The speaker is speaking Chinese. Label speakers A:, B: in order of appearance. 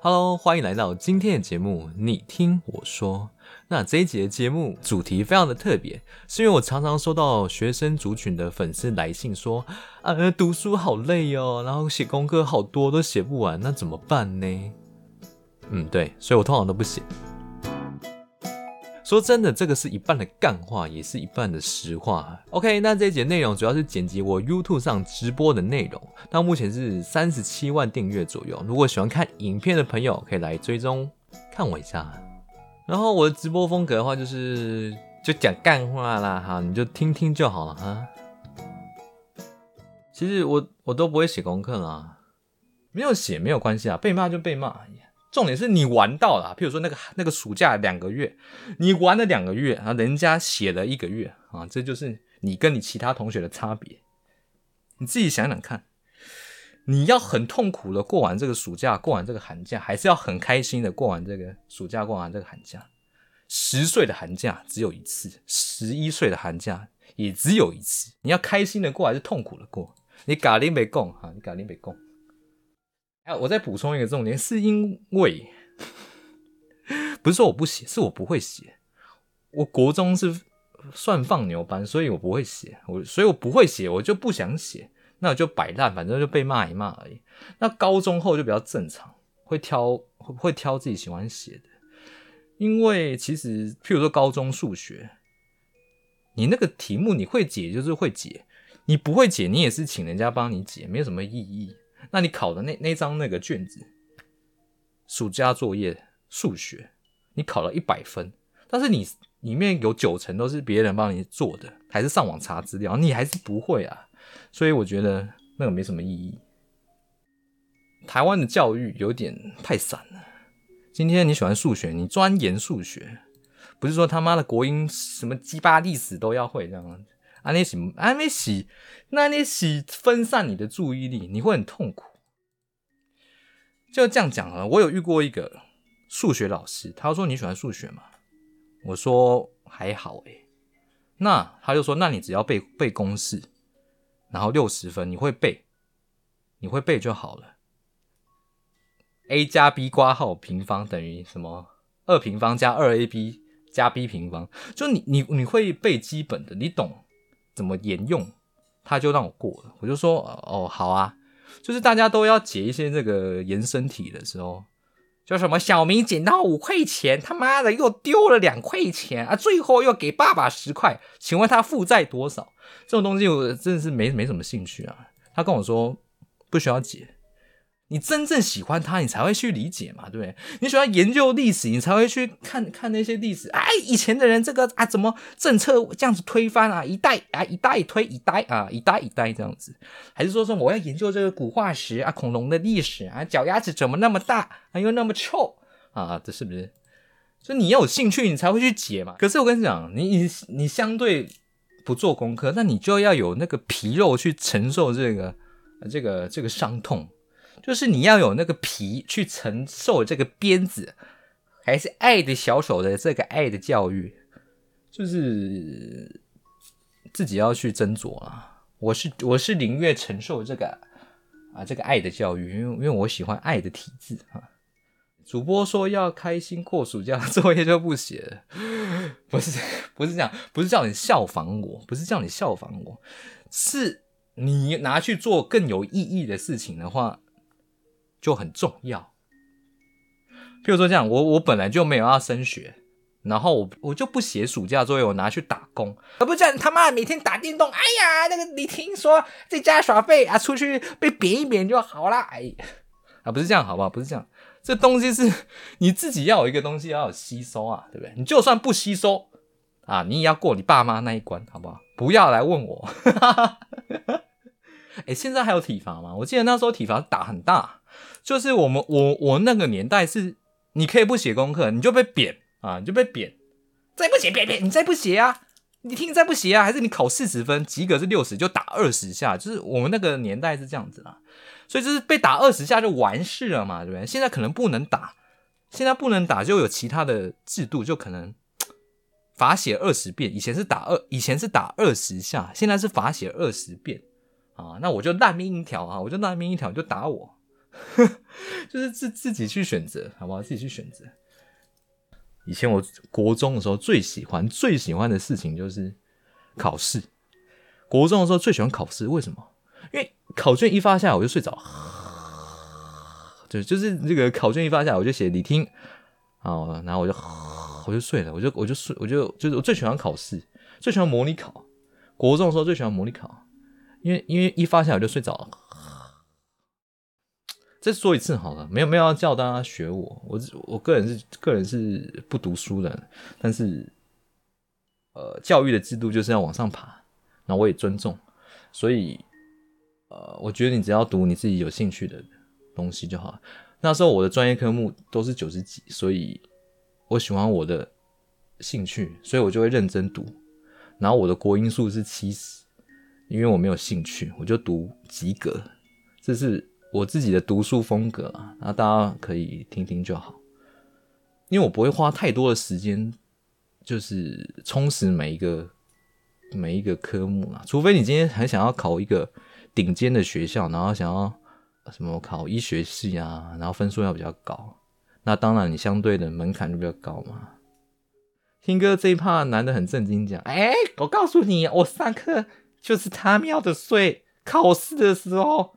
A: Hello，欢迎来到今天的节目。你听我说，那这一节的节目主题非常的特别，是因为我常常收到学生族群的粉丝来信说，啊，读书好累哦，然后写功课好多都写不完，那怎么办呢？嗯，对，所以我通常都不写。说真的，这个是一半的干话，也是一半的实话。OK，那这一节内容主要是剪辑我 YouTube 上直播的内容，到目前是三十七万订阅左右。如果喜欢看影片的朋友，可以来追踪看我一下。然后我的直播风格的话，就是就讲干话啦，哈，你就听听就好了哈。其实我我都不会写功课啊，没有写没有关系啊，被骂就被骂。重点是你玩到了，譬如说那个那个暑假两个月，你玩了两个月啊，人家写了一个月啊，这就是你跟你其他同学的差别。你自己想想看，你要很痛苦的过完这个暑假，过完这个寒假，还是要很开心的过完这个暑假，过完这个寒假？十岁的寒假只有一次，十一岁的寒假也只有一次。你要开心的过还是痛苦的过？你嘎林没共哈，你嘎林没啊。我再补充一个重点，是因为不是说我不写，是我不会写。我国中是算放牛班，所以我不会写，我所以我不会写，我就不想写，那我就摆烂，反正就被骂一骂而已。那高中后就比较正常，会挑会挑自己喜欢写的，因为其实譬如说高中数学，你那个题目你会解就是会解，你不会解你也是请人家帮你解，没有什么意义。那你考的那那张那个卷子，暑假作业数学，你考了一百分，但是你里面有九成都是别人帮你做的，还是上网查资料，你还是不会啊，所以我觉得那个没什么意义。台湾的教育有点太散了。今天你喜欢数学，你钻研数学，不是说他妈的国英什么鸡巴历史都要会这样。安利洗，安利洗，那你洗分散你的注意力，你会很痛苦。就这样讲了，我有遇过一个数学老师，他说你喜欢数学吗？我说还好诶。那他就说，那你只要背背公式，然后六十分，你会背，你会背就好了。a 加 b 括号平方等于什么？二平方加二 ab 加 b 平方，就你你你会背基本的，你懂。怎么沿用，他就让我过了。我就说哦，好啊，就是大家都要解一些这个延伸题的时候，叫什么小明捡到五块钱，他妈的又丢了两块钱啊，最后又给爸爸十块，请问他负债多少？这种东西我真的是没没什么兴趣啊。他跟我说不需要解。你真正喜欢他，你才会去理解嘛，对不对？你喜欢研究历史，你才会去看看那些历史。哎，以前的人这个啊，怎么政策这样子推翻啊？一代啊，一代推一代啊，一代一代这样子，还是说说我要研究这个古化石啊，恐龙的历史啊，脚丫子怎么那么大，啊又那么臭啊？这是不是？所以你要有兴趣，你才会去解嘛。可是我跟你讲，你你你相对不做功课，那你就要有那个皮肉去承受这个这个这个伤痛。就是你要有那个皮去承受这个鞭子，还是爱的小手的这个爱的教育，就是自己要去斟酌啊。我是我是宁愿承受这个啊这个爱的教育，因为因为我喜欢爱的体质啊。主播说要开心过暑假，作业就不写了，不是不是这样，不是叫你效仿我，不是叫你效仿我，是你拿去做更有意义的事情的话。就很重要，譬如说这样，我我本来就没有要升学，然后我我就不写暑假作业，我拿去打工，而不是这样他妈每天打电动，哎呀，那个你听说在家耍废啊，出去被贬一贬就好了，哎，啊不是这样好不好？不是这样，这东西是你自己要有一个东西要有吸收啊，对不对？你就算不吸收啊，你也要过你爸妈那一关，好不好？不要来问我，哎，现在还有体罚吗？我记得那时候体罚打很大。就是我们我我那个年代是，你可以不写功课，你就被贬啊，你就被贬，再不写贬贬，你再不写啊，你听再不写啊，还是你考四十分及格是六十，就打二十下，就是我们那个年代是这样子啦，所以就是被打二十下就完事了嘛，对不对？现在可能不能打，现在不能打就有其他的制度，就可能罚写二十遍，以前是打二，以前是打二十下，现在是罚写二十遍啊，那我就烂命一条啊，我就烂命一条，就打我。就是自自己去选择，好不好？自己去选择。以前我国中的时候最喜欢最喜欢的事情就是考试。国中的时候最喜欢考试，为什么？因为考卷一发下来我就睡着，就就是这个考卷一发下来我就写你听，啊，然后我就我就睡了，我就我就睡，我就就是我最喜欢考试，最喜欢模拟考。国中的时候最喜欢模拟考，因为因为一发下来我就睡着了。再说一次好了，没有没有要叫大家学我，我我个人是个人是不读书的，但是呃，教育的制度就是要往上爬，那我也尊重，所以呃，我觉得你只要读你自己有兴趣的东西就好了。那时候我的专业科目都是九十几，所以我喜欢我的兴趣，所以我就会认真读。然后我的国英数是七十，因为我没有兴趣，我就读及格，这是。我自己的读书风格啊，那大家可以听听就好，因为我不会花太多的时间，就是充实每一个每一个科目啊，除非你今天很想要考一个顶尖的学校，然后想要什么考医学系啊，然后分数要比较高，那当然你相对的门槛就比较高嘛。听歌这一趴男的很震惊讲，哎，我告诉你，我上课就是他喵的睡，考试的时候。